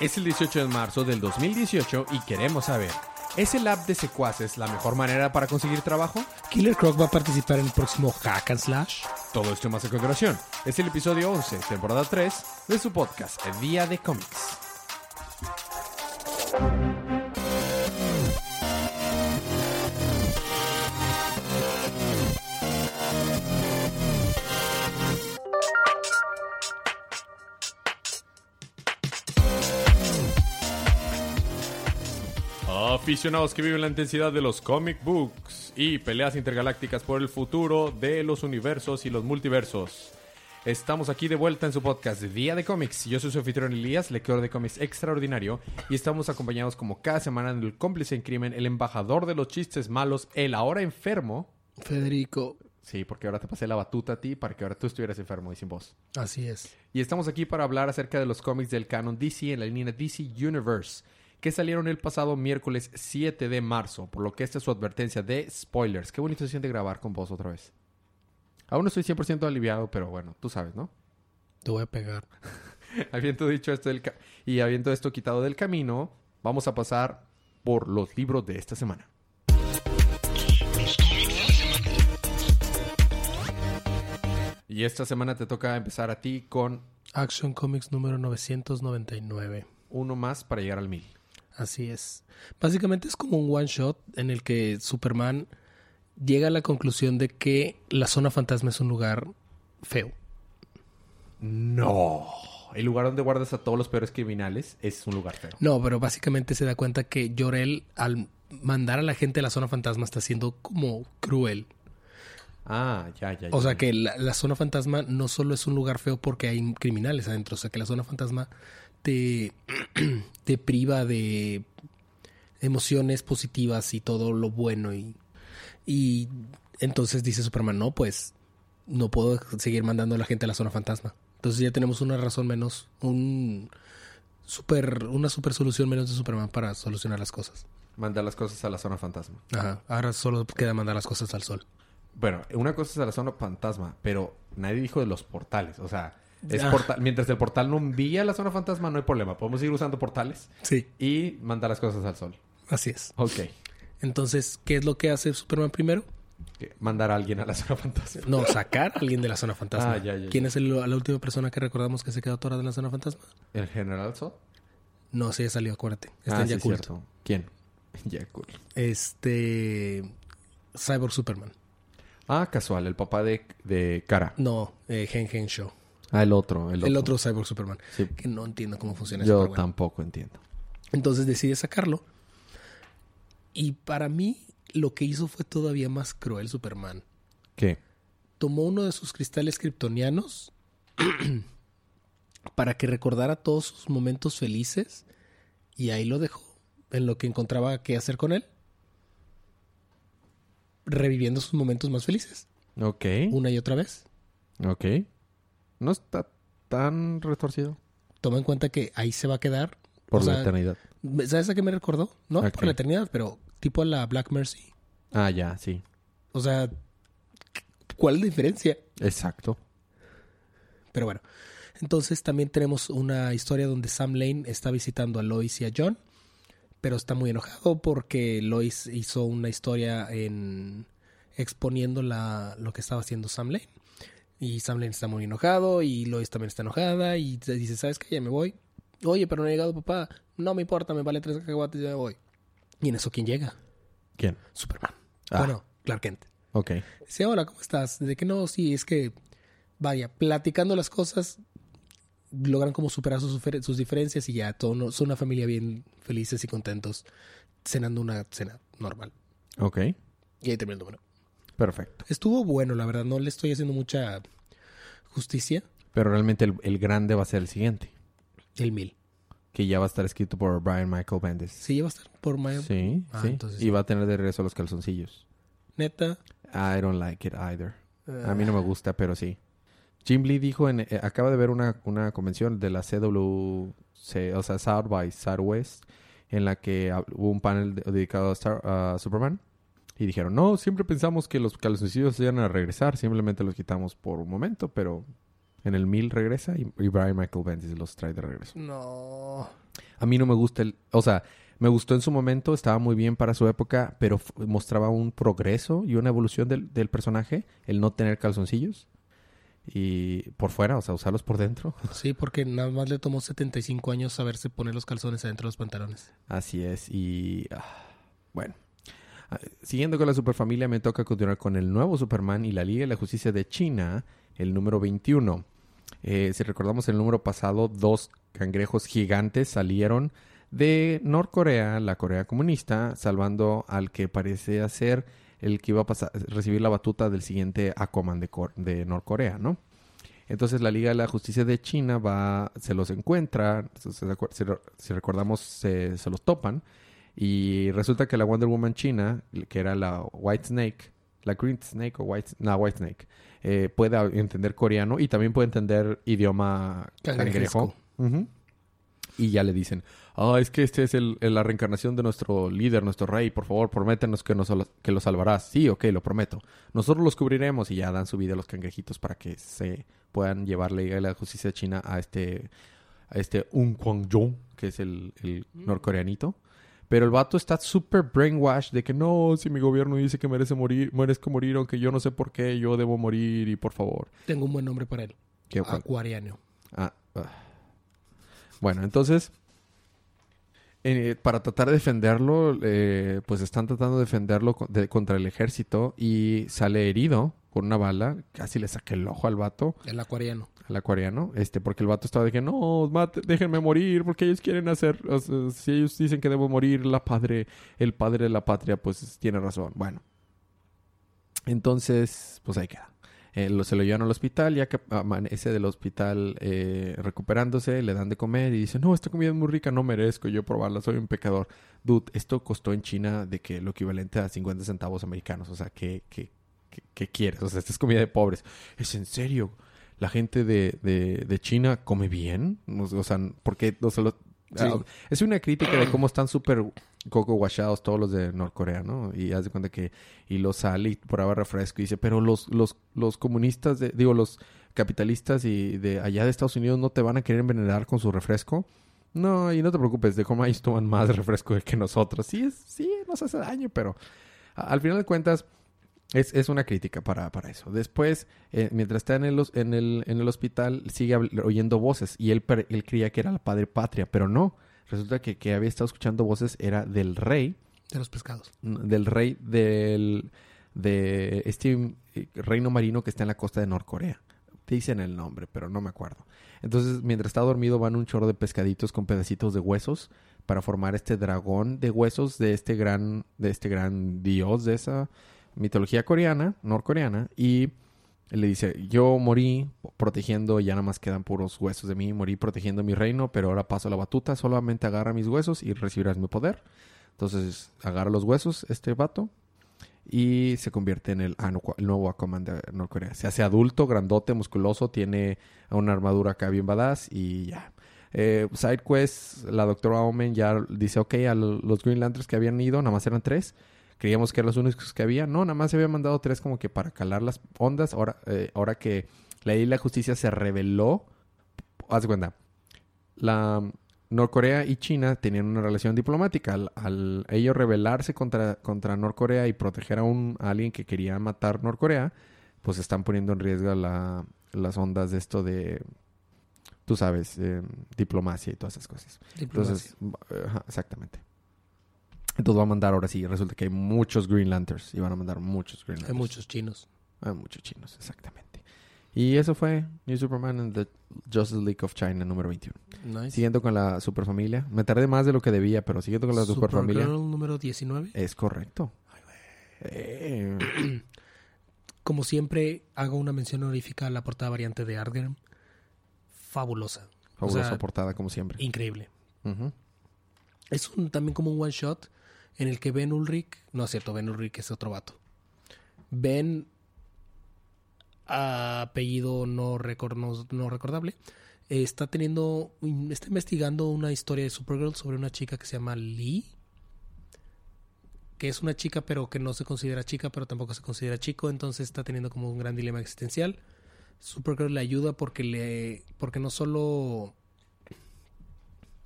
Es el 18 de marzo del 2018 y queremos saber, ¿es el app de secuaces la mejor manera para conseguir trabajo? Killer Croc va a participar en el próximo Hack and Slash. Todo esto más a continuación. Es el episodio 11, temporada 3, de su podcast, Día de Cómics. Aficionados que viven la intensidad de los comic books y peleas intergalácticas por el futuro de los universos y los multiversos. Estamos aquí de vuelta en su podcast Día de Cómics. Yo soy su anfitrión Elías, lector de cómics extraordinario, y estamos acompañados como cada semana en el cómplice en crimen, el embajador de los chistes malos, el ahora enfermo. Federico. Sí, porque ahora te pasé la batuta a ti para que ahora tú estuvieras enfermo y sin voz. Así es. Y estamos aquí para hablar acerca de los cómics del canon DC en la línea DC Universe, que salieron el pasado miércoles 7 de marzo, por lo que esta es su advertencia de spoilers. Qué bonito se siente grabar con vos otra vez. Aún no estoy 100% aliviado, pero bueno, tú sabes, ¿no? Te voy a pegar. habiendo dicho esto del y habiendo esto quitado del camino, vamos a pasar por los libros de esta semana. Y esta semana te toca empezar a ti con Action Comics número 999. uno más para llegar al mil. Así es. Básicamente es como un one shot en el que Superman llega a la conclusión de que la zona fantasma es un lugar feo. No. El lugar donde guardas a todos los peores criminales es un lugar feo. No, pero básicamente se da cuenta que Jorel al mandar a la gente a la zona fantasma está siendo como cruel. Ah, ya, ya. O ya. sea que la, la zona fantasma no solo es un lugar feo porque hay criminales adentro, o sea que la zona fantasma te, te priva de emociones positivas y todo lo bueno y, y entonces dice Superman, no, pues no puedo seguir mandando a la gente a la zona fantasma. Entonces ya tenemos una razón menos, un super, una super solución menos de Superman para solucionar las cosas. Mandar las cosas a la zona fantasma. Ajá, ahora solo queda mandar las cosas al sol. Bueno, una cosa es a la zona fantasma, pero nadie dijo de los portales. O sea, es Ah. portal- mientras el portal no envía la zona fantasma, no hay problema. Podemos seguir usando portales Sí, y mandar las cosas al sol. así es. Ok. Entonces, ¿qué es lo que hace Superman primero? Mandar a alguien a la zona fantasma. No, sacar a alguien de la zona fantasma. Ah, ya, ya, ¿Quién es el- la última persona que recordamos que se quedó atorada en la zona fantasma? ¿El general Zod? No, sí, salió, acuérdate. Está ah, en sí, Yakult. cierto. ¿Quién? Yakult. este. Cyborg Superman. Ah, casual, el papá de, de Cara. No, eh, Gen Gen Show. Ah, el otro, el otro. El otro Cyborg Superman. Sí. Que no entiendo cómo funciona. Yo tampoco entiendo. Entonces decide sacarlo. Y para mí, lo que hizo fue todavía más cruel Superman. ¿Qué? tomó uno de sus cristales kryptonianos para que recordara todos sus momentos felices y ahí lo dejó en lo que encontraba que hacer con él reviviendo sus momentos más felices Ok. una y otra vez Ok. No está tan retorcido. toma en cuenta que ahí se va a quedar Por O la sea, eternidad. ¿sabes a qué me recordó? no ¿A por la eternidad pero tipo a la Black Mercy Ah, ya, sí. o sea ¿cuál es la diferencia? Exacto. Pero bueno, entonces también tenemos una historia donde Sam Lane está visitando a Lois y a John, pero está muy enojado porque Lois hizo una historia en exponiendo la, lo que estaba haciendo Sam Lane. Y Sam Lane está muy enojado y Lois también está enojada y dice, ¿sabes qué? Ya me voy. Oye, pero no ha llegado papá. No me importa, me vale tres cacahuates, ya me voy. Y en eso, ¿quién llega? ¿Quién? Superman. Ah. Bueno, Clark Kent. Ok. Dice, hola, ¿cómo estás? De que no, sí, es que, vaya, platicando las cosas, logran como superar sus, sus diferencias y ya todo son una familia bien felices y contentos, cenando una cena normal. Ok. Y ahí termina el número. Perfecto. Estuvo bueno, la verdad, no le estoy haciendo mucha justicia. Pero realmente el, el grande va a ser el siguiente. El mil. Que ya va a estar escrito por Brian Michael Bendis. Sí, va a estar por Maya. Sí, Ah, sí. entonces y va a tener de regreso los calzoncillos. Neta. I don't like it either. A mí no me gusta, pero sí. Jim Lee dijo, en, eh, acaba de ver una, una convención de la CWC, o sea, South by Southwest, en la que hubo un panel de- dedicado a, Star- a Superman. Y dijeron, no, siempre pensamos que los calzoncillos iban a regresar, simplemente los quitamos por un momento, pero en el 1000 regresa y, y Brian Michael Bendis los trae de regreso. No. A mí no me gusta el... O sea, me gustó en su momento, estaba muy bien para su época, pero mostraba un progreso y una evolución del, del personaje, el no tener calzoncillos. Y por fuera, o sea, usarlos por dentro. Sí, porque nada más le tomó 75 años saberse poner los calzones adentro de los pantalones. Así es, y ah, bueno. Siguiendo con la superfamilia, me toca continuar con el nuevo Superman y la Liga de la Justicia de China, el número 21. Eh, si recordamos el número pasado, dos cangrejos gigantes salieron de Norcorea, la Corea comunista, salvando al que parece ser el que iba a pasar, recibir la batuta del siguiente Aquaman de, de Norcorea, ¿no? Entonces la Liga de la Justicia de China va, se los encuentra, si, re- si recordamos se los topan y resulta que la Wonder Woman china, que era la White Snake, la Green Snake o White, no, White Snake, eh, puede entender coreano y también puede entender idioma cangrejo. Ujú. Y ya le dicen, ah, es que este es el, el- la reencarnación de nuestro líder, nuestro rey, por favor, prométenos que, nos, que lo salvarás. Sí, ok, lo prometo. Nosotros los cubriremos y ya dan su vida a los cangrejitos para que se puedan llevar la Liga de la Justicia China a este, a este Un Kwang Jong, que es el, el norcoreanito. Pero el vato está súper brainwashed de que no, si mi gobierno dice que merece morir, merezco morir, aunque yo no sé por qué, yo debo morir y por favor. Tengo un buen nombre para él. ¿Qué? Acuariano. Ah, ah. Bueno, entonces, eh, para tratar de defenderlo, eh, pues están tratando de defenderlo co- de- contra el ejército y sale herido con una bala. Casi le saqué el ojo al vato, El acuariano. al acuariano, este, porque el vato estaba de que no, mate- déjenme morir, porque ellos quieren hacer, o sea, si ellos dicen que debo morir, la padre, el padre de la patria, pues tiene razón. Bueno, entonces, pues ahí queda. Eh, lo- se lo llevan al hospital, ya que amanece del hospital eh, recuperándose, le dan de comer y dice, no, esta comida es muy rica, no merezco yo probarla, soy un pecador. Dude, esto costó en China de que lo equivalente a 50 centavos americanos, o sea, ¿qué, qué, qué, qué quieres? O sea, esta es comida de pobres. ¿Es en serio? ¿La gente de, de, de China come bien? O, sea, ¿por qué? O sea, lo- Sí. ah, es una crítica de cómo están súper coco guachados todos los de Norcorea, ¿no? Y haz de cuenta que y lo sale y prueba refresco y dice, pero los, los, los comunistas, de, digo, los capitalistas y de allá de Estados Unidos no te van a querer envenenar con su refresco. No, y no te preocupes, de cómo ellos toman más refresco que nosotros. Sí, es, sí, nos hace daño, pero a- al final de cuentas es, es una crítica para, para eso. Después, eh, mientras está en el, en, el, en el hospital, sigue oyendo voces y él, él creía que era la padre patria, pero no. Resulta que, que había estado escuchando voces era del rey De los pescados. del rey del de este eh, reino marino que está en la costa de Norcorea. Te dicen el nombre, pero no me acuerdo. Entonces, mientras está dormido, van un chorro de pescaditos con pedacitos de huesos para formar este dragón de huesos de este gran, de este gran dios de esa mitología coreana, norcoreana, y le dice, yo morí protegiendo, ya nada más quedan puros huesos de mí, morí protegiendo mi reino, pero ahora paso la batuta, solamente agarra mis huesos y recibirás mi poder. Entonces agarra los huesos este vato y se convierte en el, Anu- el nuevo Aquaman de Norcorea. Se hace adulto, grandote, musculoso, tiene una armadura acá bien badass y ya. Eh, side quest, la doctora Omen ya dice, ok, a lo- los Green Lanterns que habían ido, nada más eran tres. Creíamos que eran los únicos que había. No, nada más se habían mandado tres como que para calar las ondas. Ahora, eh, ahora que la ley y la justicia se reveló, haz de cuenta, la Norcorea y China tenían una relación diplomática. Al, al ellos rebelarse contra, contra Norcorea y proteger a, un, a alguien que quería matar Norcorea, pues están poniendo en riesgo la- las ondas de esto de, tú sabes, eh, diplomacia y todas esas cosas. Diplomacia. Entonces, ajá, exactamente. Entonces va a mandar ahora sí, resulta que hay muchos Green Lanterns y van a mandar muchos Green Hay Lanterns. muchos chinos. Hay muchos chinos, exactamente. Y eso fue New Superman and the Justice League of China número 21. Nice. Siguiendo con la superfamilia. Me tardé más de lo que debía, pero siguiendo con la superfamilia. Supergirl número 19. Es correcto. Eh, Como siempre, hago una mención honorífica a la portada variante de Argern. Fabulosa. fabulosa O sea, portada, como siempre. Increíble. Es un, también como un one shot en el que Ben Ulrich, no es cierto, Ben Ulrich es otro vato. Ben, apellido no, no, no recordable, está teniendo, está investigando una historia de Supergirl sobre una chica que se llama Lee, que es una chica pero que no se considera chica pero tampoco se considera chico, entonces está teniendo como un gran dilema existencial. Supergirl le ayuda porque le, porque no solo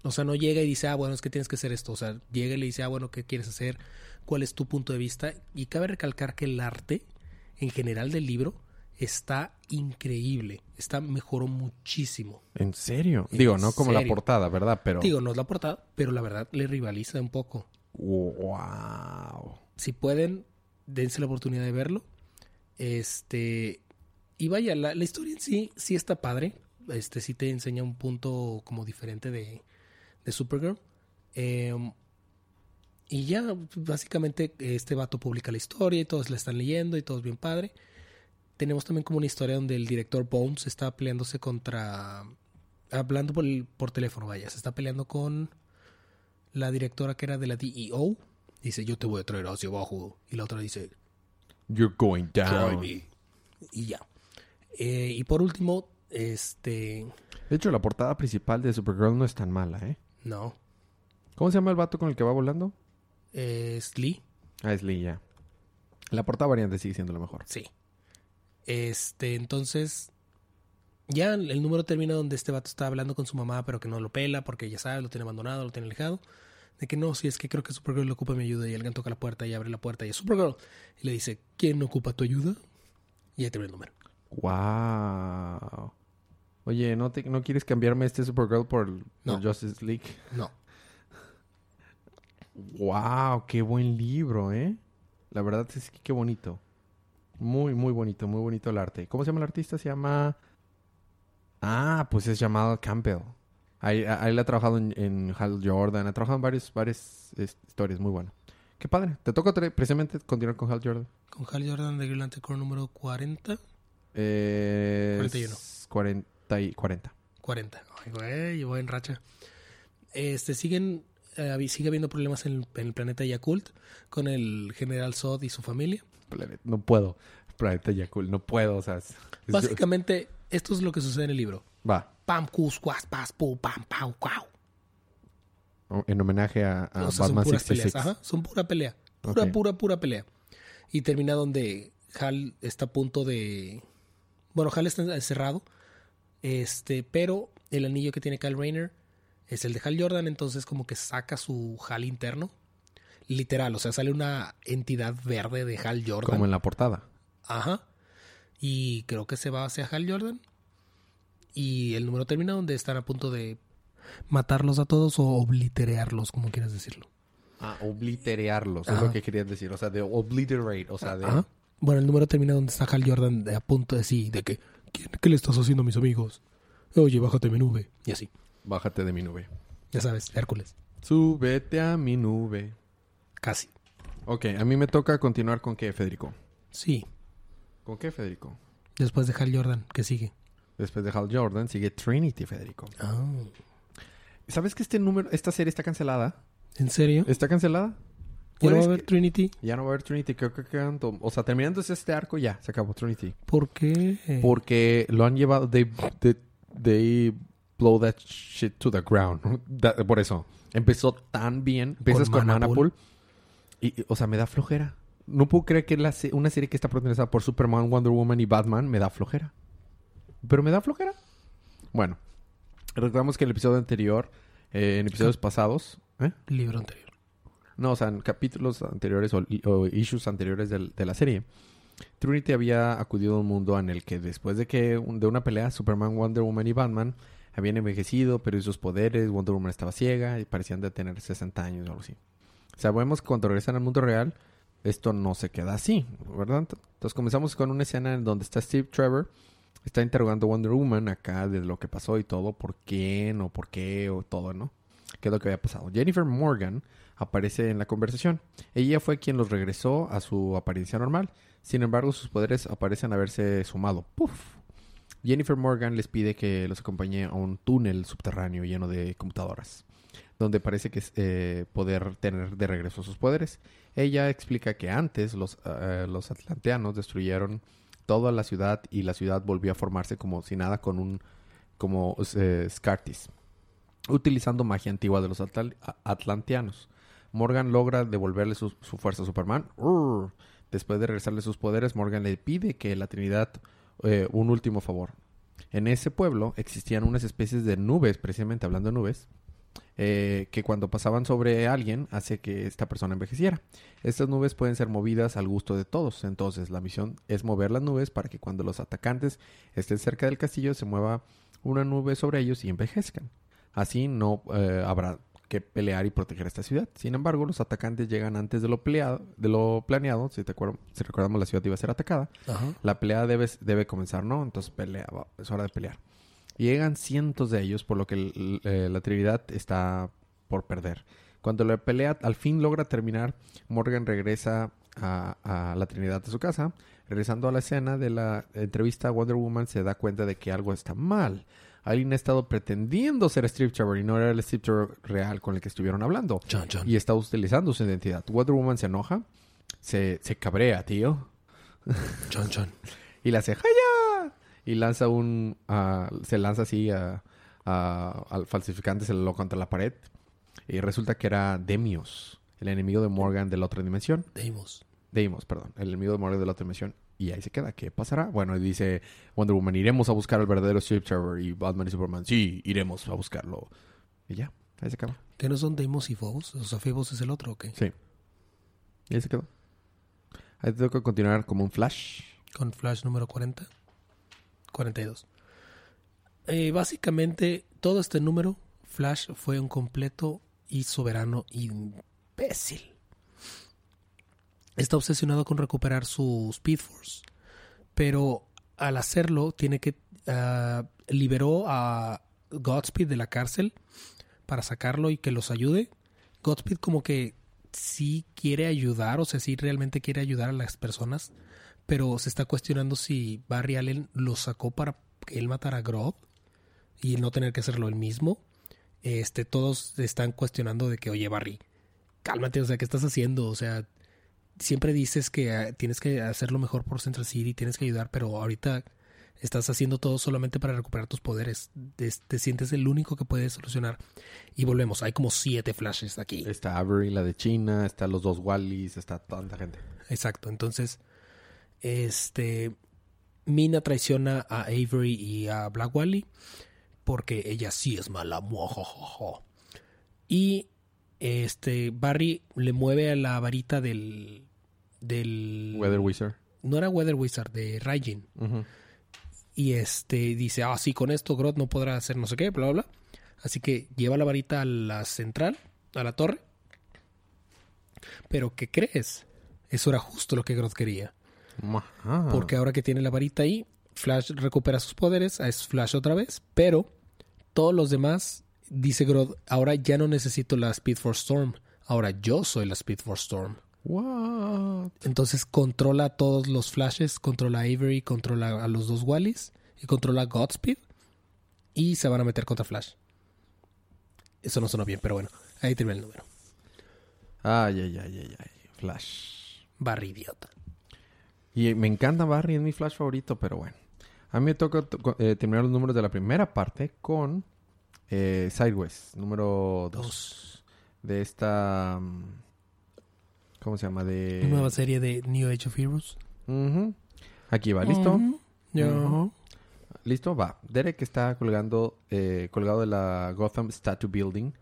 O sea, no llega y dice, ah, bueno, es que tienes que hacer esto. O sea, llega y le dice, ah, bueno, ¿qué quieres hacer? ¿Cuál es tu punto de vista? Y cabe recalcar que el arte, en general del libro, está increíble. Está, mejoró muchísimo. ¿En serio? ¿En Digo, no como la portada, ¿verdad? Pero... Digo, no es la portada, pero la verdad le rivaliza un poco. Wow. Si pueden, dense la oportunidad de verlo. Este. Y vaya, la, la historia en sí, sí está padre. Este sí te enseña un punto como diferente de, de Supergirl. Em, y ya, básicamente, este vato publica la historia y todos la están leyendo y todo es bien padre. Tenemos también como una historia donde el director Bones está peleándose contra. Hablando por, el- por teléfono, vaya. Se está peleando con la directora que era de la DEO. Dice, yo te voy a traer hacia abajo. Y la otra dice, You're going "Try down. me". Y ya. Eh, y por último, este... De hecho, la portada principal de Supergirl no es tan mala, ¿eh? No. ¿Cómo se llama el vato con el que va volando? Es Lee. Ah, es Lee, ya. La portada variante sigue siendo lo mejor. Sí. Este, entonces... Ya el número termina donde este vato está hablando con su mamá, pero que no lo pela porque ya sabe, lo tiene abandonado, lo tiene alejado. De que no, si es que creo que Supergirl le ocupa mi ayuda. Y alguien toca la puerta y abre la puerta y es Supergirl. Y le dice, ¿quién ocupa tu ayuda? Y ahí termina el número. Wow. Oye, ¿no, te- ¿no quieres cambiarme este Supergirl por. Justice League? No. Wow, qué buen libro, ¿eh? La verdad es que qué bonito. Muy, muy bonito, muy bonito el arte. ¿Cómo se llama el artista? Se llama... Ah, pues es llamado Campbell. Ahí, ahí él ha trabajado en, en Hal Jordan, ha trabajado en varias, varias historias, muy bueno. Qué padre. Te toca precisamente continuar con Hal Jordan. Con Hal Jordan de Green Lantern número 40. Eh, 41. 40 y 40. 40. Ay, güey, voy en racha. Este, siguen, eh, sigue habiendo problemas en, en el planeta Yakult con el general Zod y su familia. Planet- No puedo. Planeta Yakul, no puedo, o sea... es- Básicamente, esto es lo que sucede en el libro. Va, Pam, cus, cuas, pas, pu, pam, pau, cuau. en homenaje a, a O sea, son Batman puras 66. peleas. Ajá, son pura pelea. Pura, pura, pura pelea. Y termina donde Hal está a punto de. Bueno, Hal está encerrado. Este, pero el anillo que tiene Kyle Rayner es el de Hal Jordan, entonces como que saca su Hal interno. Literal, o sea, sale una entidad verde de Hal Jordan. Como en la portada. Ajá. Y creo que se va hacia Hal Jordan. Y el número termina donde están a punto de matarlos a todos o obliterearlos, como quieras decirlo. Ah, obliterearlos, es lo que querías decir. O sea, de obliterate, o sea, de... Ajá. Bueno, el número termina donde está Hal Jordan de- a punto de sí, de que ¿quién- ¿qué le estás haciendo a mis amigos? Oye, bájate mi nube. Y así, Bájate de mi nube. ya sabes, Hércules. Súbete a mi nube. Casi. Ok, a mí me toca continuar con qué, Federico. Sí, ¿Con qué, Federico? después de Hal Jordan, ¿qué sigue? Después de Hal Jordan sigue Trinity, Federico. Ah, ¿Sabes que este número, esta serie está cancelada? ¿En serio? ¿Está cancelada? ¿Ya no va a haber Trinity? Ya no va a haber Trinity, creo que quedan O sea, terminándose este arco, ya, se acabó Trinity. ¿Por qué? Porque lo han llevado. They, they, they blow that shit to the ground. por eso. Empezó tan bien. Empiezas Con con, Manapool. Manapool. Y, o sea, me da flojera. No puedo creer que la una serie que está protagonizada por Superman, Wonder Woman y Batman me da flojera. Pero me da flojera. Bueno, recordamos que en el episodio anterior, eh, en episodios pasados, ¿eh? Libro anterior. No, o sea, en capítulos anteriores o, issues anteriores de la serie, Trinity había acudido a un mundo en el que después de que de una pelea, Superman, Wonder Woman y Batman habían envejecido, pero sus poderes, Wonder Woman estaba ciega y parecían de tener 60 años o algo así. Sabemos que cuando regresan al mundo real, esto no se queda así, ¿verdad? Entonces comenzamos con una escena en donde está Steve Trevor, está interrogando a Wonder Woman acá de lo que pasó y todo, por quién o por qué o todo, ¿no? ¿Qué es lo que había pasado? Jennifer Morgan aparece en la conversación. Ella fue quien los regresó a su apariencia normal. Sin embargo, sus poderes aparecen haberse sumado. ¡Puf! Jennifer Morgan les pide que los acompañe a un túnel subterráneo lleno de computadoras, donde parece que eh, poder tener de regreso sus poderes. Ella explica que antes los, eh, los atlanteanos destruyeron toda la ciudad y la ciudad volvió a formarse como si nada con un como eh, Scartis, utilizando magia antigua de los atlanteanos. Morgan logra devolverle su, fuerza a Superman. Después de regresarle sus poderes, Morgan le pide que la Trinidad eh, un último favor. En ese pueblo existían unas especies de nubes, precisamente hablando de nubes, eh, que cuando pasaban sobre alguien hace que esta persona envejeciera. Estas nubes pueden ser movidas al gusto de todos, entonces la misión es mover las nubes para que cuando los atacantes estén cerca del castillo se mueva una nube sobre ellos y envejezcan. Así no eh, habrá que pelear y proteger esta ciudad. Sin embargo, los atacantes llegan antes de lo, peleado, de lo planeado. Si, te acuerdo, si recordamos, la ciudad iba a ser atacada. Ajá. La pelea debe, debe comenzar, ¿no? Entonces pelea, es hora de pelear. Llegan cientos de ellos, por lo que el- eh, la Trinidad está por perder. Cuando la pelea al fin logra terminar, Morgan regresa a, a la Trinidad a su casa. Regresando a la escena de la entrevista, Wonder Woman se da cuenta de que algo está mal. Alguien ha estado pretendiendo ser Strip Trevor y no era el Strip Trevor real con el que estuvieron hablando. Chan, chan. Y está utilizando su identidad. Wonder Woman se enoja, se, se cabrea, tío. Chan, chan. Y le hace ¡Jaya! Y lanza un. ah, se lanza así a- a- al falsificante, se lo contra la pared. Y resulta que era Demios, el enemigo de Morgan de la otra dimensión. Deimos. Deimos, perdón, el enemigo de Morgan de la otra dimensión. Y ahí se queda. ¿Qué pasará? Bueno, dice Wonder Woman: Iremos a buscar al verdadero Strip Trevor. Y Batman y Superman: Sí, iremos a buscarlo. Y ya, ahí se acaba. ¿Qué no son Deimos y Phobos? O sea, Phobos es el otro, ¿ok? Sí. Y ahí se quedó. Ahí tengo que continuar como un flash. Con Flash número 40. 42. Eh, básicamente, todo este número, Flash fue un completo y soberano imbécil. Está obsesionado con recuperar su Speed Force. Pero al hacerlo, tiene que. ah, liberó a Godspeed de la cárcel para sacarlo y que los ayude. Godspeed, como que sí quiere ayudar, o sea, sí realmente quiere ayudar a las personas pero se está cuestionando si Barry Allen lo sacó para que él matara a Grodd y no tener que hacerlo él mismo. Este, todos están cuestionando de que, oye, Barry, cálmate, o sea, ¿qué estás haciendo? O sea, siempre dices que ah, tienes que hacerlo mejor por Central City, tienes que ayudar, pero ahorita estás haciendo todo solamente para recuperar tus poderes. Te, te sientes el único que puede solucionar. Y volvemos, hay como siete flashes aquí. Está Avery, la de China, está los dos Wallys, está tanta gente. Exacto. Entonces, este Mina traiciona a Avery y a Black Wally porque ella sí es mala. Y este Barry le mueve a la varita del del Weather Wizard. no era Weather Wizard de Raijin y este dice, "Ah, sí, con esto Grodd no podrá hacer no sé qué, bla bla." bla. Así que lleva la varita a la central, a la torre. Pero ¿qué crees? Eso era justo lo que Grodd quería. Ajá. Porque ahora que tiene la varita ahí, Flash recupera sus poderes, es Flash otra vez, pero todos los demás, dice Grodd, ahora ya no necesito la Speed Force Storm, ahora yo soy la Speed Force Storm. What? Entonces controla todos los Flashes, controla a Avery, controla a los dos Wallys y controla a Godspeed y se van a meter contra Flash. Eso no sonó bien, pero bueno, ahí termina el número. Ay, ay, ay, ay, ay. Flash. Barry idiota. Y me encanta Barry, es mi Flash favorito, pero bueno. A mí me toca to- eh, terminar los números de la primera parte con eh, Sideways, número 2. Dos. De esta... mm, ¿Cómo se llama? De... Una nueva serie de New Age of Heroes. Aquí va, ¿listo? ¿Listo? Va. Derek está colgando, eh, colgado de la Gotham Statue Building.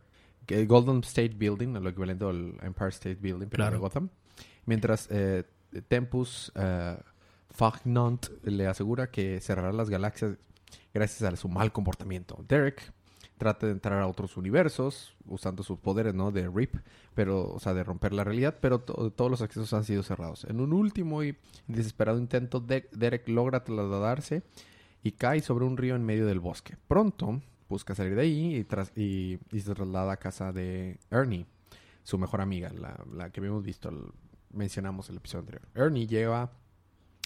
Que Golden State Building, lo equivalente al Empire State Building, pero Claro. de Gotham. Mientras eh, Tempus eh, Fagnant le asegura que cerrará las galaxias gracias a su mal comportamiento. Derek trata de entrar a otros universos usando sus poderes, ¿no? De RIP, pero, o sea, de romper la realidad, pero to- todos los accesos han sido cerrados. En un último y desesperado intento, De- Derek logra trasladarse y cae sobre un río en medio del bosque. Pronto busca salir de ahí y, se traslada a casa de Ernie, su mejor amiga, la, la que habíamos visto, el- mencionamos el episodio anterior. Ernie lleva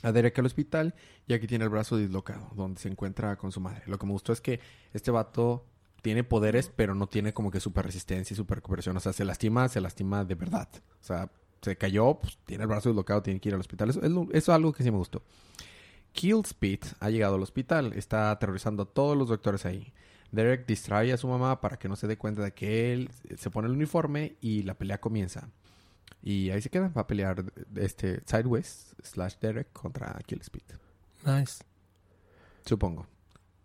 a Derek al hospital y aquí tiene el brazo dislocado, donde se encuentra con su madre. Lo que me gustó es que este vato tiene poderes, pero no tiene como que super resistencia y super recuperación. O sea, se lastima, se lastima de verdad. O sea, se cayó, pues tiene el brazo dislocado, tiene que ir al hospital. Eso, es lo- eso es algo que sí me gustó. Killspeed ha llegado al hospital, está aterrorizando a todos los doctores ahí. Derek distrae a su mamá para que no se dé cuenta de que él se pone el uniforme y la pelea comienza. Y ahí se queda, va a pelear este Sideways slash Derek contra Killspeed. Nice. Supongo.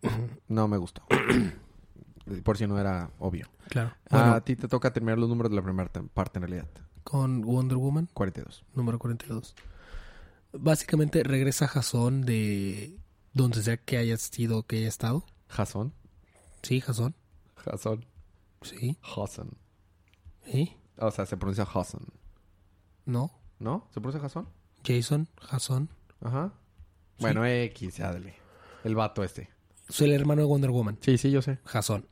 No me gustó. por si no era obvio. Claro. Bueno, a ti te toca terminar los números de la primera parte en realidad. con Wonder Woman, 42. número 42. Básicamente regresa Jason de donde sea que haya sido, que haya estado. Jason. Sí, Jason. Jason. Sí. Jason. ¿Sí? O sea, se pronuncia Jason. No. ¿No? ¿Se pronuncia Jason? Jason, Jason. Ajá. Bueno, X, ya dale. El vato este. Soy el hermano de Wonder Woman. Sí, sí, yo sé. Jason.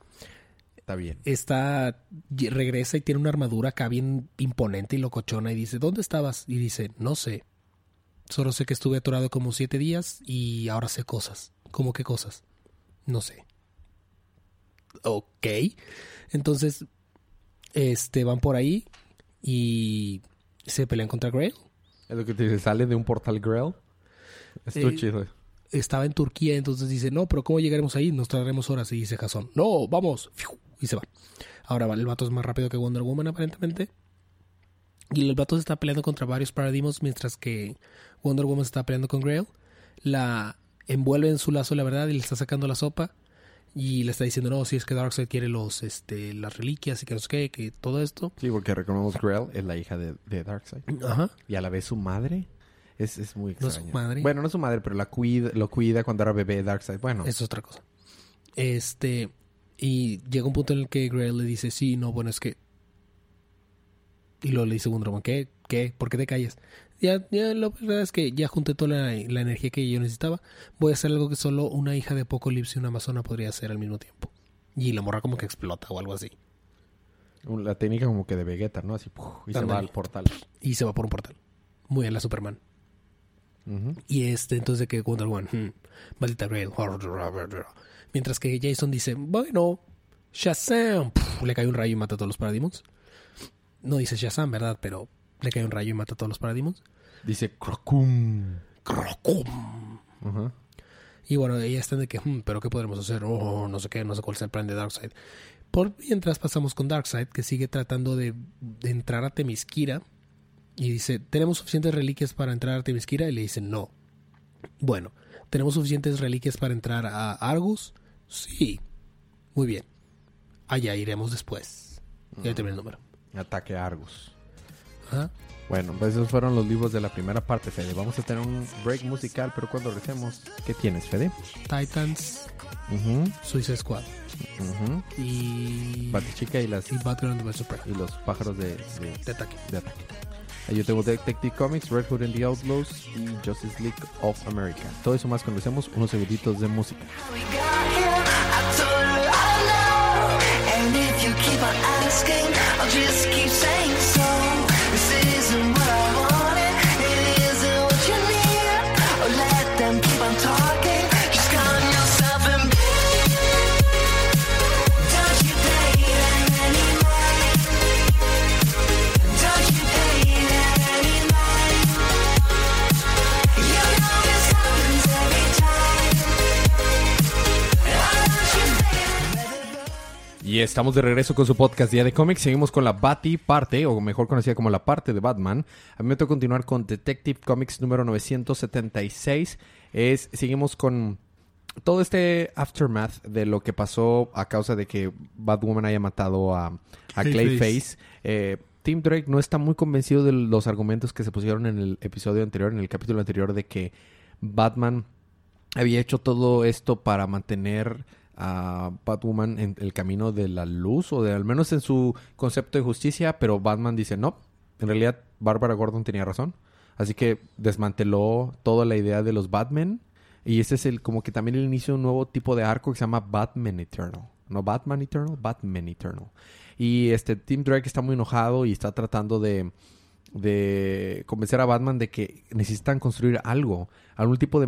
Está bien. Está, regresa y tiene una armadura acá bien imponente y locochona y dice, ¿dónde estabas? Y dice, no sé. Solo sé que estuve atorado como siete días y ahora sé cosas. ¿Cómo qué cosas? No sé. Ok. Entonces, este, van por ahí y se pelean contra Grail. Es lo que te dice, sale de un portal Grail. Estuvo Eh, chido. Estaba en Turquía, entonces dice, no, pero ¿cómo llegaremos ahí? Nos tardaremos horas. Y dice Jason, no, vamos. Fiu, Y se va. Ahora el vato es más rápido que Wonder Woman, aparentemente. Y el vato se está peleando contra varios paradigmas, mientras que Wonder Woman se está peleando con Grail. La envuelve en su lazo, la verdad, y le está sacando la sopa. Y le está diciendo, no, si es que Darkseid quiere los, este, las reliquias y que no sé qué, que todo esto. Sí, porque recordemos Grail es la hija de, de Darkseid. Ajá. Y a la vez su madre es, es muy ¿No es su madre? Bueno, no es su madre, pero la cuida, lo cuida cuando era bebé Darkseid. Bueno, Es otra cosa. Este. Y llega un punto en el que Grail le dice, sí, no, bueno, es que. Y luego le dice Wonder Woman, ¿qué? ¿Qué? ¿Por qué te callas? Ya, ya, la verdad es que ya junté toda la, la energía que yo necesitaba. Voy a hacer algo que solo una hija de Apocalypse y una amazona podría hacer al mismo tiempo. Y la morra como que explota o algo así. la técnica como que de Vegeta, ¿no? Así, ¡puf! y se va al portal. Y se va por un portal. Muy a la Superman. Y este, entonces que Wonder Woman, hmm, maldita Grail. Mientras que Jason dice, bueno, Shazam. Puf, le cae un rayo y mata a todos los Parademons. No dice Shazam, ¿verdad? Pero le cae un rayo y mata a todos los Parademons. Dice Krokum. Crocum. Ajá. Y bueno, ella está de que, hmm, pero ¿qué podremos hacer? Oh, no sé qué, no sé cuál es el plan de Darkseid. Por mientras pasamos con Darkseid, que sigue tratando de, de entrar a Temisquira. Y dice, ¿tenemos suficientes reliquias para entrar a Temisquira? Y le dicen, no. Bueno, ¿tenemos suficientes reliquias para entrar a Argus? Sí. Muy bien. Allá iremos después. Y ahí termina el número. Ataque a Argus. Ajá. Bueno, pues esos fueron los libros de la primera parte, Fede. Vamos a tener un break musical, pero cuando regresemos, ¿qué tienes, Fede? Titans, Suicide Squad. ujú. Y... Batichica y, las, Y Batgirl and the Best Super. y los pájaros de, de, De ataque. de ataque. Ahí Yo tengo Detective Comics, Red Hood and the Outlaws y Justice League of America. Todo eso más cuando hacemos unos segunditos de música. Keep on asking, I'll just keep saying Y estamos de regreso con su podcast Día de Cómics. Seguimos con la Bati parte, o mejor conocida como la parte de Batman. A mí me toca continuar con Detective Comics número 976. Es, seguimos con todo este aftermath de lo que pasó a causa de que Batwoman haya matado a, a Clayface. Clayface. Eh, Tim Drake no está muy convencido de los argumentos que se pusieron en el episodio anterior, en el capítulo anterior, de que Batman había hecho todo esto para mantener a Batwoman en el camino de la luz o de al menos en su concepto de justicia, pero Batman dice no, en realidad Bárbara Gordon tenía razón, así que desmanteló toda la idea de los Batman y ese es el como que también el inicio de un nuevo tipo de arco que se llama Batman Eternal, no Batman Eternal, Batman Eternal. Y este Tim Drake está muy enojado y está tratando de de convencer a Batman de que necesitan construir algo, algún tipo de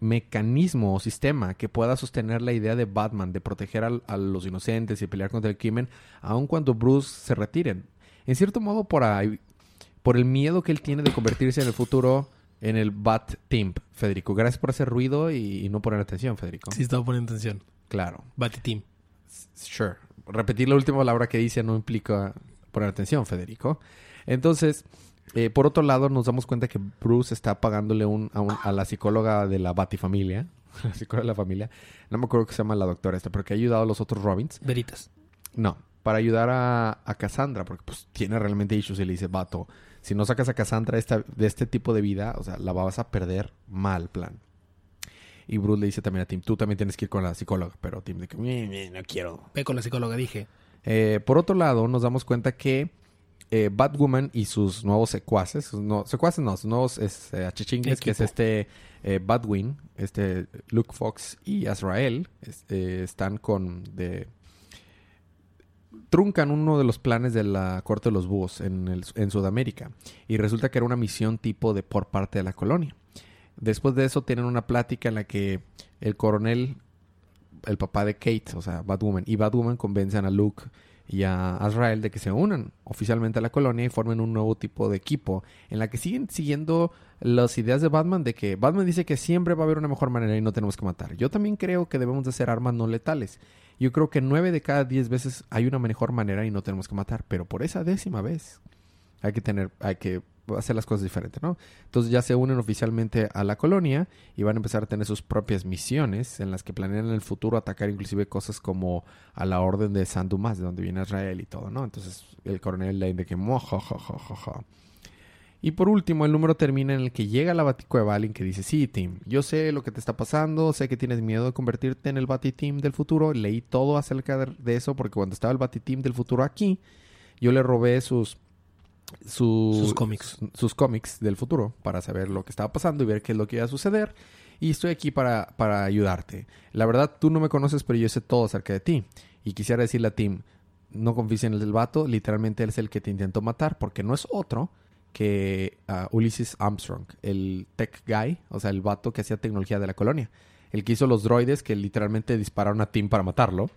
mecanismo o sistema que pueda sostener la idea de Batman de proteger al- a los inocentes y pelear contra el crimen, aun cuando Bruce se retiren. En cierto modo, por ahí, por el miedo que él tiene de convertirse en el futuro en el Bat Team, Federico. Gracias por hacer ruido y, y no poner atención, Federico. Sí, estaba poniendo atención. Claro. Batty Team. Sure. Repetir la última palabra que dice no implica poner atención, Federico. Entonces, eh, por otro lado, nos damos cuenta que Bruce está pagándole un, a, un- a la psicóloga de la Batifamilia la psicóloga de la familia. No me acuerdo que se llama la doctora esta, pero que ha ayudado a los otros Robins. Veritas. No, para ayudar a, a Cassandra, porque pues tiene realmente issues y le dice, vato, si no sacas a Cassandra esta, de este tipo de vida, o sea, la vas a perder mal plan. Y Bruce le dice también a Tim, tú también tienes que ir con la psicóloga, pero Tim de que, "Mm, mm, no quiero. Ve con la psicóloga, dije. Eh, por otro lado, nos damos cuenta que eh, Batwoman y sus nuevos secuaces, sus no, secuaces no, sus nuevos es, eh, que es este eh, Batwing, este Luke Fox y Azrael, es- eh, están con de truncan uno de los planes de la Corte de los Búhos en, el- en Sudamérica y resulta que era una misión tipo de por parte de la colonia. Después de eso tienen una plática en la que el coronel, el papá de Kate, o sea, Batwoman, y Batwoman convencen a Luke y a Azrael de que se unan oficialmente a la colonia y formen un nuevo tipo de equipo en la que siguen siguiendo las ideas de Batman de que Batman dice que siempre va a haber una mejor manera y no tenemos que matar. Yo también creo que debemos de hacer armas no letales. Yo creo que nueve de cada diez veces hay una mejor manera y no tenemos que matar, pero por esa décima vez hay que tener, hay que hacer las cosas diferentes, ¿no? Entonces ya se unen oficialmente a la colonia y van a empezar a tener sus propias misiones en las que planean en el futuro atacar inclusive cosas como a la orden de San Dumas, de donde viene Israel y todo, ¿no? Entonces el coronel Lane de que. Y por último, el número termina en el que llega la Baticueva alguien que dice, sí, Tim, yo sé lo que te está pasando, sé que tienes miedo de convertirte en el Bati-Team del futuro, leí todo acerca de- de eso porque cuando estaba el Bati-Team del futuro aquí, yo le robé sus... su- Sus cómics. sus cómics del futuro para saber lo que estaba pasando y ver qué es lo que iba a suceder. Y estoy aquí para, para ayudarte. La verdad, tú no me conoces, pero yo sé todo acerca de ti. Y quisiera decirle a Tim, no confíes en el vato. Literalmente él es el que te intentó matar porque no es otro que ah, Ulysses Armstrong, el tech guy, o sea, el vato que hacía tecnología de la colonia. El que hizo los droides que literalmente dispararon a Tim para matarlo.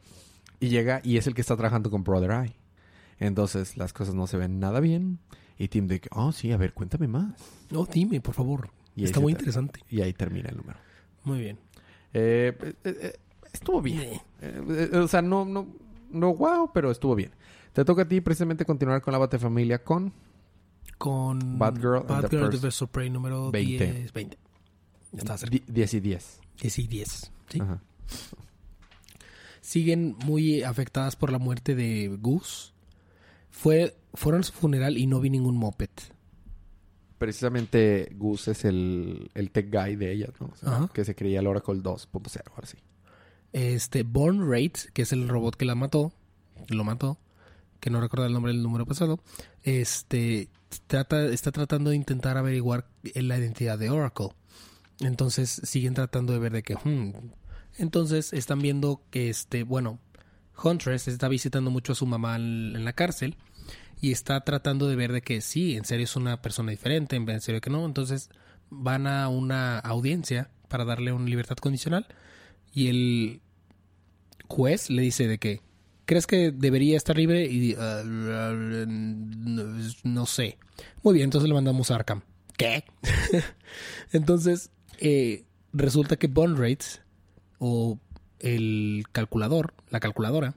Y llega y es el que está trabajando con Brother Eye. Entonces las cosas no se ven nada bien. Y Tim que, oh sí, a ver, cuéntame más. No, dime, por favor. Y Está muy te- interesante. Y ahí termina el número. Muy bien. Eh, eh, eh, estuvo bien. Eh. Eh, eh, o sea, no, no, no wow, pero estuvo bien. Te toca a ti precisamente continuar con la Bate Familia con Con Batgirl and Batgirl and the First Prey número 20. 10. 20. Está cerca. di- 10 y 10. 10 y 10. ¿sí? Ajá. Siguen muy afectadas por la muerte de Goose. Fue, fueron a su funeral y no vi ningún moped. Precisamente Gus es el, el tech guy de ella, ¿no? O sea, Ajá. que se creía el Oracle 2.0, ahora sí. Este, Born Rate, que es el robot que la mató, lo mató, que no recuerdo el nombre del número pasado, este, trata, está tratando de intentar averiguar la identidad de Oracle. Entonces siguen tratando de ver de que, hmm. entonces están viendo que, este, bueno, Huntress está visitando mucho a su mamá en, la cárcel y está tratando de ver de que sí, en serio es una persona diferente, en serio que no. Entonces van a una audiencia para darle una libertad condicional y el juez le dice de que crees que debería estar libre y "Ah, no, sé. Muy bien, entonces le mandamos a Arkham. ¿Qué? entonces eh, resulta que bond rates o el calculador, la calculadora,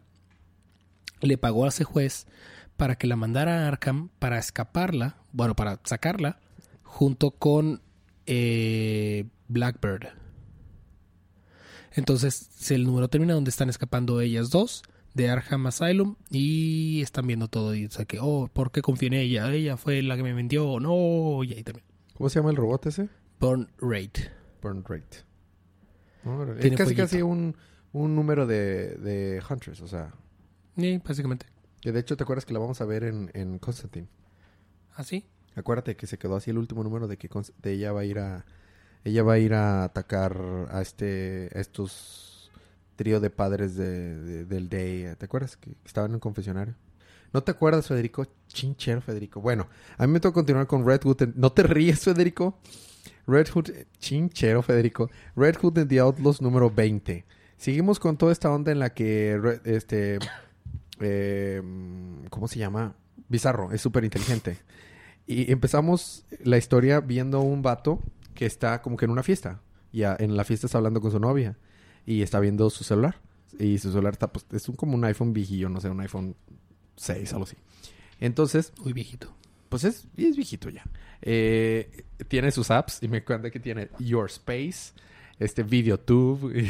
le pagó a ese juez para que la mandara a Arkham para escaparla, bueno, para sacarla, junto con eh, Blackbird. Entonces el número termina donde están escapando ellas dos de Arkham Asylum y están viendo todo y o sea que, oh, ¿por qué confié en ella? Ella fue la que me mintió, no, y ahí también. ¿Cómo se llama el robot ese? Burn Rate. Burn Rate. Es casi casi un, un número de, de Huntress, o sea. Sí, básicamente. Que de hecho te acuerdas que la vamos a ver en, en Constantine. ¿Así? Acuérdate que se quedó así el último número de que de ella va a ir a ella va a ir a atacar a este a estos trío de padres de, de- del Day. ¿Te acuerdas que estaban en el confesionario? ¿No te acuerdas, Federico? Chinchero, Federico. Bueno, a mí me toca continuar con Red Hood. ¿No te ríes, Federico? Red Hood, chinchero, Federico. Red Hood and the Outlaws número 20. Seguimos con toda esta onda en la que este eh, ¿cómo se llama? Bizarro, es súper inteligente. Y empezamos la historia viendo un vato que está como que en una fiesta. Y a- en la fiesta está hablando con su novia. Y está viendo su celular. Y su celular está, pues, es un, como un iPhone viejillo, no sé, un iPhone 6, algo así. Entonces, Muy viejito. pues es, es viejito ya. Eh, tiene sus apps y me cuenta que tiene Your Space, este VideoTube. Y,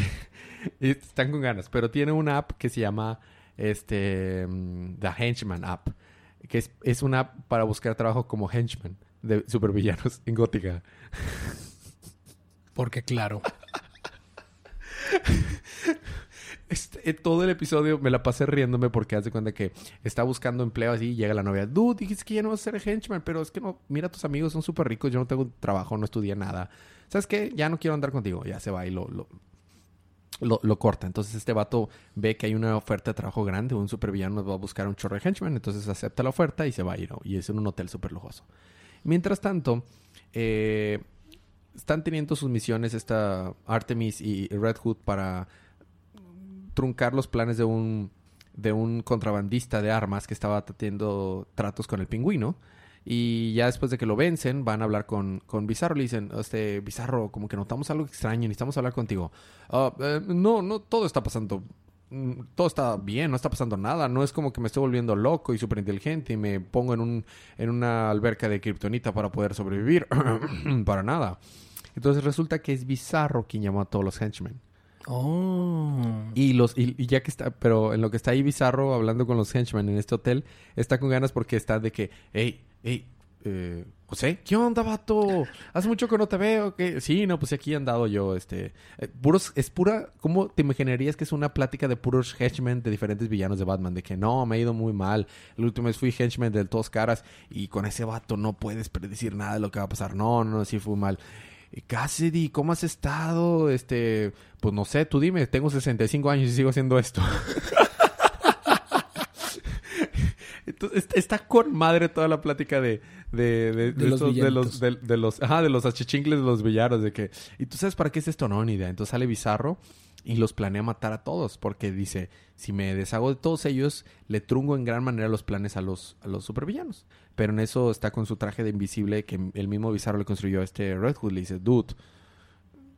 y están con ganas. Pero tiene una app que se llama este mm, The Henchman App. Que es, es una app para buscar trabajo como henchman de supervillanos en Gótica. Porque claro. Este, eh, todo el episodio me la pasé riéndome porque hace cuenta que está buscando empleo así y llega la novia. Dude, dijiste que ya no vas a ser henchman, pero es que no, mira, tus amigos son súper ricos, yo no tengo trabajo, no estudié nada. ¿Sabes qué? Ya no quiero andar contigo. Ya se va y lo, lo, lo, corta. Entonces este vato ve que hay una oferta de trabajo grande, un supervillano va a buscar un chorro de henchman, entonces acepta la oferta y se va a ir. ¿no? Y es en un hotel súper lujoso. Mientras tanto, eh, están teniendo sus misiones esta Artemis y Red Hood para truncar los planes de un de un contrabandista de armas que estaba teniendo tratos con el pingüino. Y ya después de que lo vencen, van a hablar con, con Bizarro. Le dicen, este, Bizarro, como que notamos algo extraño, necesitamos hablar contigo. "Ah, eh, no, no, todo está pasando. mm, Todo está bien, no está pasando nada. No es como que me estoy volviendo loco y súper inteligente y me pongo en, un, en una alberca de kriptonita para poder sobrevivir. para nada. Entonces resulta que es Bizarro quien llamó a todos los henchmen. Oh. Y los y, ya que está, pero en lo que está ahí Bizarro hablando con los henchmen en este hotel, está con ganas porque está de que, hey, hey, eh, José, ¿qué onda, vato? Hace mucho que no te veo. que Sí, no, pues aquí he andado yo, este, eh, puros, es pura, ¿cómo te imaginarías que es una plática de puros henchmen de diferentes villanos de Batman? De que no, me ha ido muy mal. La última vez fui henchman del Dos Caras y con ese vato no puedes predecir nada de lo que va a pasar. No, no, sí fue mal. Cassidy, ¿cómo has estado? Este, pues no sé, tú dime, tengo 65 años y sigo haciendo esto. Entonces, est- está con madre toda la plática de, de, de, de los estos- de los, villanitos. de, de los, ajá, de los achichincles de los villanos, de que, ¿y tú sabes para qué es esto? No, ni idea. Entonces sale Bizarro y los planea matar a todos, porque dice, si me deshago de todos ellos, le trungo en gran manera los planes a los, a los supervillanos. Pero en eso está con su traje de invisible que el mismo Bizarro le construyó a este Red Hood. Le dice, dude,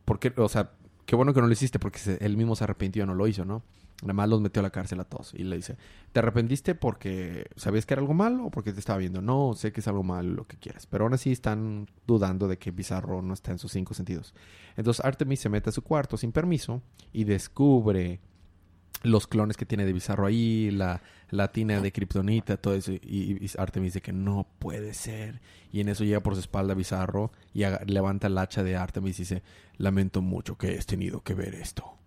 ¿por qué? O sea, qué bueno que no lo hiciste porque él mismo se arrepintió y no lo hizo, ¿no? Nada más los metió a la cárcel a todos. Y le dice, ¿te arrepentiste porque sabías que era algo malo o porque te estaba viendo? No, sé que es algo malo, lo que quieras. Pero aún así están dudando de que Bizarro no está en sus cinco sentidos. Entonces Artemis se mete a su cuarto sin permiso y descubre los clones que tiene de Bizarro ahí, la, la tina de Kryptonita, todo eso. Y, Artemis dice que no puede ser. Y en eso llega por su espalda Bizarro y levanta el hacha de Artemis y dice, lamento mucho que hayas tenido que ver esto.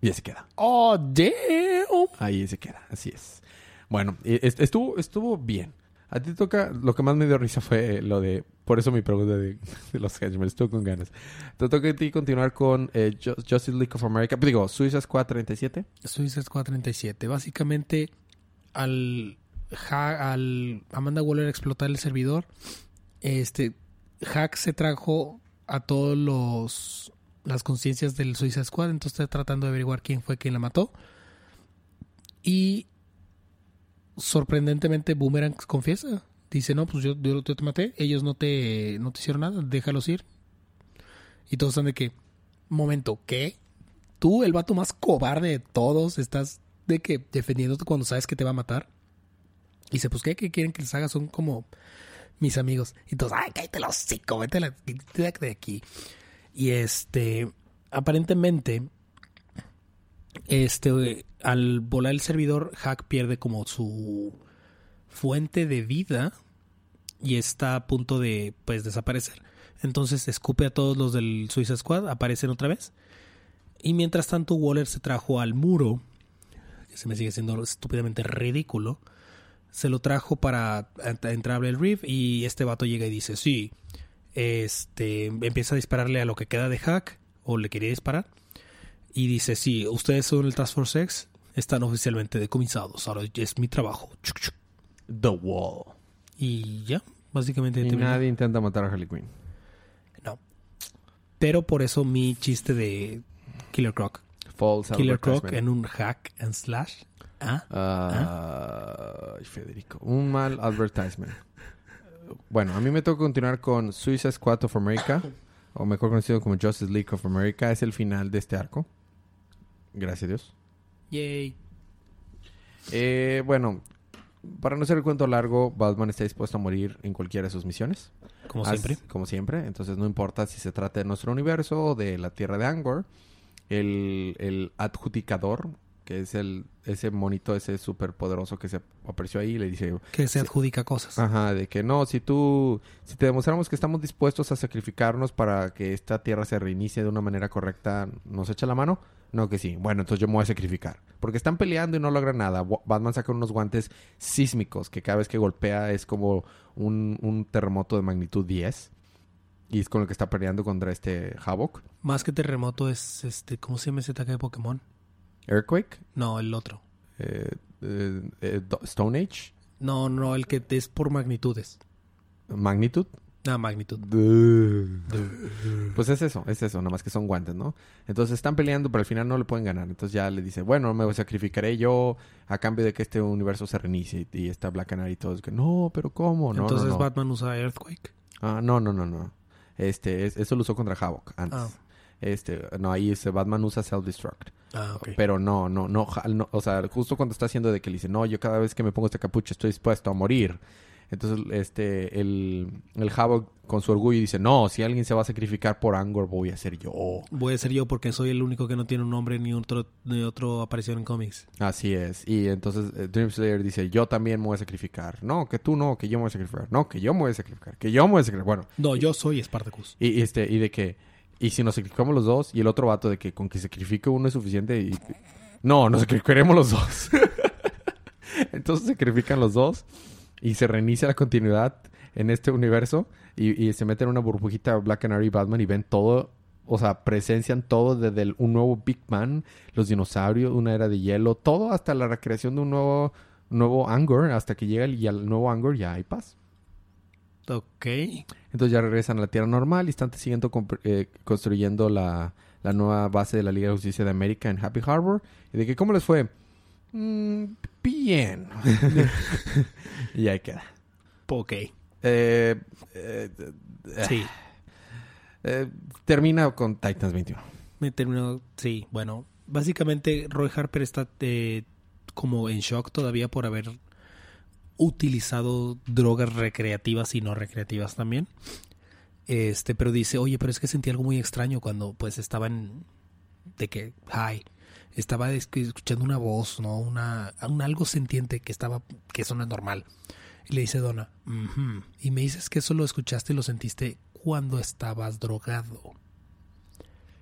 Y ahí se queda. Oh, damn. Ahí se queda, así es. Bueno, e- est- estuvo, estuvo bien. A ti te toca, lo que más me dio risa fue lo de, por eso mi pregunta de, de los Henchmen, estuvo con ganas. Te toca a ti continuar con eh, Ju- Justice League of America, digo, Suicide Squad 37. Suicide Squad 37. Básicamente, al, ha- al Amanda Waller explotar el servidor, este Hack se trajo a todos los las conciencias del Suicide Squad, entonces está tratando de averiguar quién fue quien la mató. Y sorprendentemente Boomerang confiesa. Dice, no, pues yo, yo, te maté, ellos no te, no te hicieron nada, déjalos ir. Y todos están de que, momento, ¿qué? Tú, el vato más cobarde de todos, estás de que defendiéndote cuando sabes que te va a matar. Y dice, pues, ¿qué? ¿Qué quieren que les haga? Son como mis amigos. Y todos, ay, cállate los hocico, vete de aquí. Y este, aparentemente, este, al volar el servidor, Hack pierde como su fuente de vida y está a punto de, pues, desaparecer. Entonces escupe a todos los del Suicide Squad, aparecen otra vez. Y mientras tanto, Waller se trajo al muro, que se me sigue siendo estúpidamente ridículo. Se lo trajo para ent- entrar al Reef y este vato llega y dice, sí, este, empieza a dispararle a lo que queda de Hack, o le quería disparar. Y dice, sí, ustedes son el Task Force X, están oficialmente decomisados, ahora es mi trabajo. The Wall. Y ya, básicamente Y nadie intenta matar a Harley Quinn. No. Pero por eso mi chiste de Killer Croc. False Killer Croc en un hack and slash. Ah, Ah, ay, Federico. Un mal advertisement. Bueno, a mí me toca continuar con Suicide Squad of America, o mejor conocido como Justice League of America. Es el final de este arco. Gracias a Dios. yay. Eh, bueno, para no hacer el cuento largo, Batman está dispuesto a morir en cualquiera de sus misiones. Como As- siempre. Como siempre. Entonces no importa si se trata de nuestro universo o de la Tierra de Angor. El, el adjudicador, que es el ese monito, ese súper poderoso que se apareció ahí, le dice... Que se adjudica cosas. Ajá, de que no, si tú... Si te demostramos que estamos dispuestos a sacrificarnos para que esta Tierra se reinicie de una manera correcta, ¿nos echa la mano? No, que sí. Bueno, entonces yo me voy a sacrificar. Porque están peleando y no logran nada. Batman saca unos guantes sísmicos que cada vez que golpea es como un, un terremoto de magnitud 10. Y es con lo que está peleando contra este Havoc. Más que terremoto es este, ¿cómo se llama ese ataque de Pokémon? Earthquake. No, el otro. eh, eh, eh, Stone Age. No, no, el que es por magnitudes. Magnitude. Ah, magnitud. Pues es eso, es eso, nada más que son guantes, ¿no? Entonces están peleando, pero al final no le pueden ganar. Entonces ya le dice, bueno, me sacrificaré yo a cambio de que este universo se reinicie. Y está Black Canary y todo. Es que, no, pero ¿cómo? No, Entonces no, no. Batman usa Earthquake. Ah, no, no, no, no. Este, es- eso lo usó contra Havoc antes. Ah. Este, no, ahí ese Batman usa Self-Destruct. Ah. Pero no, no, no, o sea, justo cuando está haciendo de que le dice, no, yo cada vez que me pongo este capucho estoy dispuesto a morir. Entonces, este, el, el Havoc con su orgullo dice, no, si alguien se va a sacrificar por Angor, voy a ser yo. Voy a ser yo porque soy el único que no tiene un nombre ni otro ni otro aparición en cómics. Así es. Y entonces eh, Dream Slayer dice, yo también me voy a sacrificar. No, que tú no, que yo me voy a sacrificar. No, que yo me voy a sacrificar. Que yo me voy a sacrificar. Bueno, No, yo soy Spartacus. y, y este, y de que, y si nos sacrificamos los dos, y el otro vato de que con que sacrifique uno es suficiente y... No, nos sacrificaremos los dos. Entonces sacrifican los dos y se reinicia la continuidad en este universo y, se meten en una burbujita Black Canary y Batman y ven todo, o sea, presencian todo desde un nuevo Big Bang, los dinosaurios, una era de hielo, todo hasta la recreación de un nuevo, nuevo Angor, hasta que llega el, nuevo Angor ya hay paz. Ok. Entonces ya regresan a la Tierra normal y están siguiendo eh, construyendo la, la nueva base de la Liga de Justicia de América en Happy Harbor. Y de que, ¿cómo les fue? Mm, bien. y ahí queda. Ok. Eh, eh, Sí. eh, termina con Titans 21. Me terminó. Sí, bueno. Básicamente, Roy Harper está eh, como en shock todavía por haber utilizado drogas recreativas y no recreativas también. Este, pero dice, oye, pero es que sentí algo muy extraño cuando pues estaba en de que high. Estaba escuchando una voz, ¿no? Una, un algo sentiente que estaba, que eso no es normal. Y le dice Donna, y me dices que eso lo escuchaste y lo sentiste cuando estabas drogado.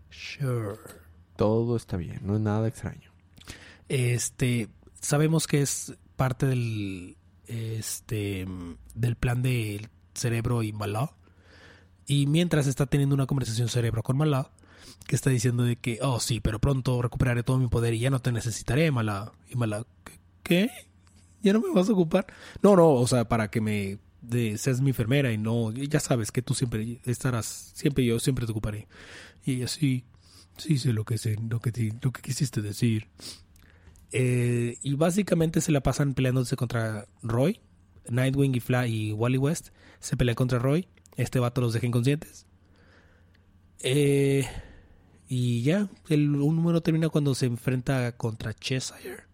Sure. Todo está bien, no es nada extraño. Este, sabemos que es parte del, este, del plan del cerebro y Malá. Y mientras está teniendo una conversación cerebro con Malá, que está diciendo de que, oh sí, pero pronto recuperaré todo mi poder y ya no te necesitaré, Malá. Y Malá, ¿qué? ¿Ya no me vas a ocupar? No, no, o sea, para que me de, seas mi enfermera y no, ya sabes que tú siempre estarás, siempre yo, siempre te ocuparé. Y ella, sí, sí sé lo que sé, lo que, lo que quisiste decir. Eh, y básicamente se la pasan peleándose contra Roy. Nightwing y Fly y Wally West se pelean contra Roy. Este vato los deja inconscientes. Eh, y ya, el un número termina cuando se enfrenta contra Cheshire.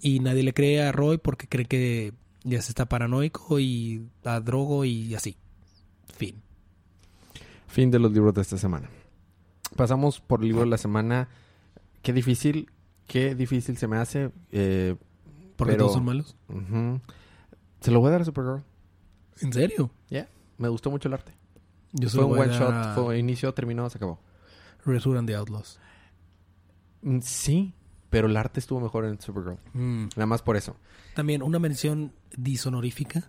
Y nadie le cree a Roy porque cree que ya se está paranoico y a drogo y así. Fin. Fin de los libros de esta semana. Pasamos por el libro de la semana. Qué difícil, qué difícil se me hace. eh, Porque Pero- todos son malos. Se lo voy a dar a Supergirl. ¿En serio? Ya, me gustó mucho el arte. Yo Fue un one shot, a fue inicio, terminó, se acabó. Resurran the Outlaws. Mm, Sí, pero el arte estuvo mejor en Supergirl. Mm. Nada más por eso. También una mención dishonorífica.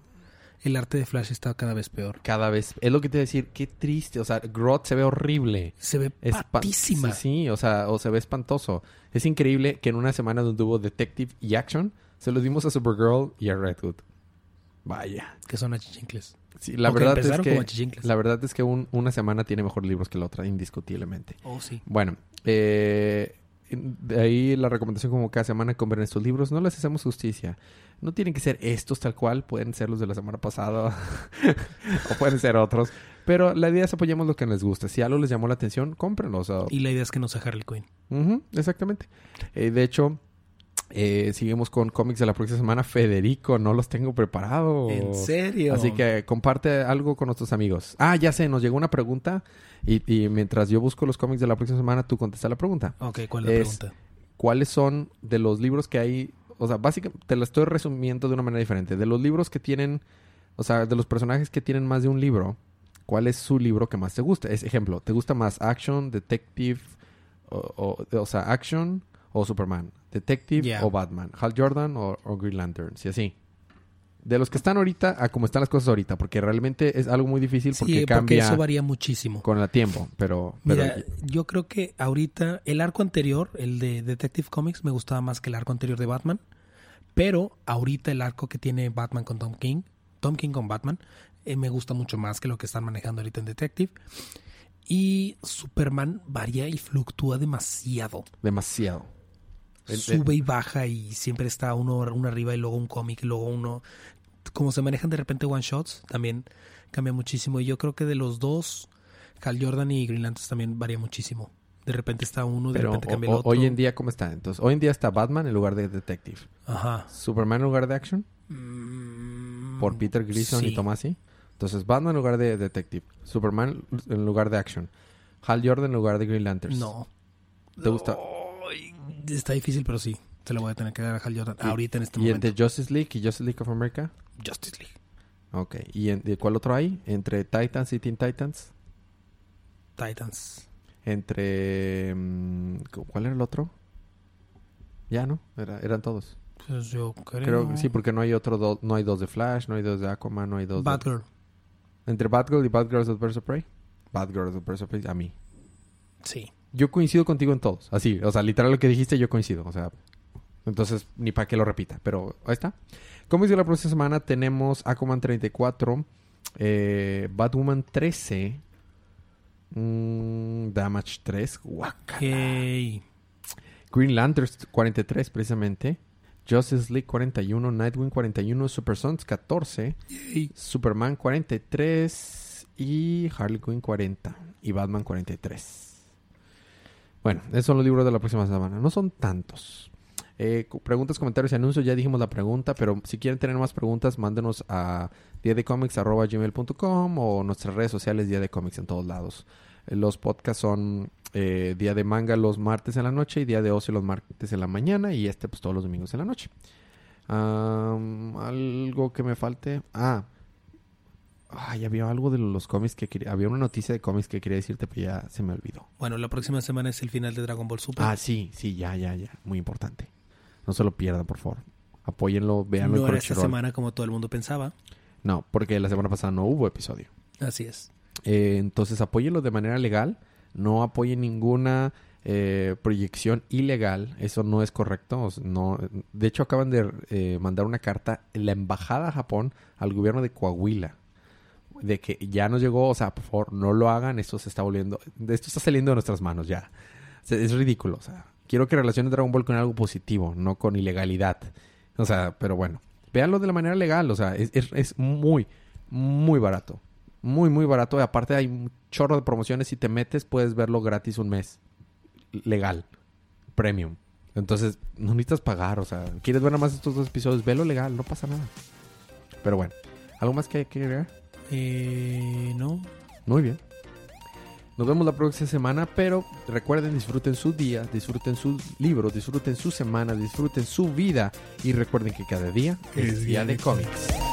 El arte de Flash está cada vez peor. Cada vez, es lo que te iba a decir, qué triste. O sea, Groth se ve horrible. Se ve patísima. Sí, sí, o sea, o se ve espantoso. Es increíble que en una semana donde hubo Detective y Action, se los dimos a Supergirl y a Red Hood. Vaya. Que son achichincles. Sí, la verdad es que la verdad es que un- una semana tiene mejores libros que la otra, indiscutiblemente. Oh, sí. Bueno, eh, de ahí la recomendación como cada semana ver estos libros, no les hacemos justicia. No tienen que ser estos tal cual, pueden ser los de la semana pasada o pueden ser otros. Pero la idea es apoyemos lo que les gusta. Si algo les llamó la atención, cómprenlos. o- Y la idea es que no sea Harley Quinn. Exactamente. Eh, de hecho, Eh, seguimos con cómics de la próxima semana. Federico, no los tengo preparados. ¿En serio? Así que comparte algo con nuestros amigos. Ah, ya sé, nos llegó una pregunta y, y mientras yo busco los cómics de la próxima semana, tú contestas la pregunta. Ok, ¿cuál es la Es- pregunta? ¿Cuáles son de los libros que hay? O sea, básicamente te la estoy resumiendo de una manera diferente. De los libros que tienen, o sea, de los personajes que tienen más de un libro, ¿cuál es su libro que más te gusta? Es ejemplo, ¿te gusta más Action, Detective, o, o, o sea, Action o Superman? Detective o Batman? Hal Jordan o, o Green Lantern? Sí, así. De los que están ahorita a como están las cosas ahorita, porque realmente es algo muy difícil porque Sí, porque cambia eso varía muchísimo. con el tiempo, pero, pero Mira, yo creo que ahorita el arco anterior, el de Detective Comics, me gustaba más que el arco anterior de Batman. Pero ahorita el arco que tiene Batman con Tom King, Tom King con Batman, eh, me gusta mucho más que lo que están manejando ahorita en Detective. Y Superman varía y fluctúa demasiado. demasiado. Sube y baja y siempre está uno, uno arriba y luego un cómic y luego uno... Como se manejan de repente one shots, también cambia muchísimo. Y yo creo que de los dos, Hal Jordan y Green Lantern también varía muchísimo. De repente está uno, de Pero repente cambia el otro. hoy en día, ¿cómo está? Entonces, hoy en día está Batman en lugar de Detective. Ajá. Superman en lugar de Action Mm, por Peter Gleason y. Tomasi. Entonces, Batman en lugar de Detective. Superman en lugar de Action. Hal Jordan en lugar de Green Lantern. No. ¿Te gusta? Ay, está difícil, pero sí. Se lo voy a tener que dar a Hal Jordan ahorita en este ¿Y momento. entre Justice League y Justice League of America? Justice League. Ok. ¿Y en- de cuál otro hay? Entre Titans y Teen Titans. Titans. Entre... mm, ¿Cuál era el otro? Ya, ¿no? Era- eran todos. Pues yo creo... Creo sí, porque no hay otro do- no hay dos de Flash, no hay dos de Aquaman, no hay dos de... Batgirl. Entre Batgirl y Batgirls of Prey. Batgirls of Prey, a mí. Sí. Yo coincido contigo en todos. Así, o sea, literal lo que dijiste, yo coincido. O sea, entonces ni para qué lo repita. Pero ahí está. Como dice la próxima semana, tenemos Aquaman 34, eh, Batwoman 13, mm, Damage 3, guaca. Ok. Green Lantern 43, precisamente. Justice League 41, Nightwing 41, Super Sons 14, Yay. Superman 43 y Harley Quinn 40 y Batman 43. Bueno, esos son los libros de la próxima semana. No son tantos. Eh, preguntas, comentarios y anuncios. Ya dijimos la pregunta, pero si quieren tener más preguntas, mándenos a diadecomics.gmail.com o nuestras redes sociales Día de Comics en todos lados. Eh, Los podcasts son eh, Día de Manga los martes en la noche y Día de Ocio los martes en la mañana y este pues todos los domingos en la noche. Algo que me falte. Ah. Ay, había algo de los cómics que quería... Había una noticia de cómics que quería decirte, pero ya se me olvidó. Bueno, la próxima semana es el final de Dragon Ball Super. Ah, sí, sí, ya, ya, ya. Muy importante. No se lo pierdan, por favor. Apóyenlo, véanlo en no era esta semana como todo el mundo pensaba. No, porque la semana pasada no hubo episodio. Así es. Eh, entonces apóyenlo de manera legal. No apoyen ninguna eh, proyección ilegal. Eso no es correcto. No, de hecho, acaban de eh, mandar una carta en la embajada a Japón al gobierno de Coahuila. De que ya nos llegó, o sea, por favor, no lo hagan. Esto se está volviendo. Esto está saliendo de nuestras manos ya. Es ridículo. O sea, quiero que relacionen Dragon Ball con algo positivo, no con ilegalidad. O sea, pero bueno. Véanlo de la manera legal. O sea, es, es, muy, muy barato. Muy, muy barato. Y aparte hay un chorro de promociones. Si te metes, puedes verlo gratis un mes. Legal. Premium. Entonces, no necesitas pagar. O sea, quieres ver nada más estos dos episodios, velo legal. No pasa nada. Pero bueno. ¿Algo más que? Eh, no. Muy bien. Nos vemos la próxima semana, pero recuerden, disfruten su día, disfruten sus libros, disfruten su semana, disfruten su vida y recuerden que cada día es día de cómics.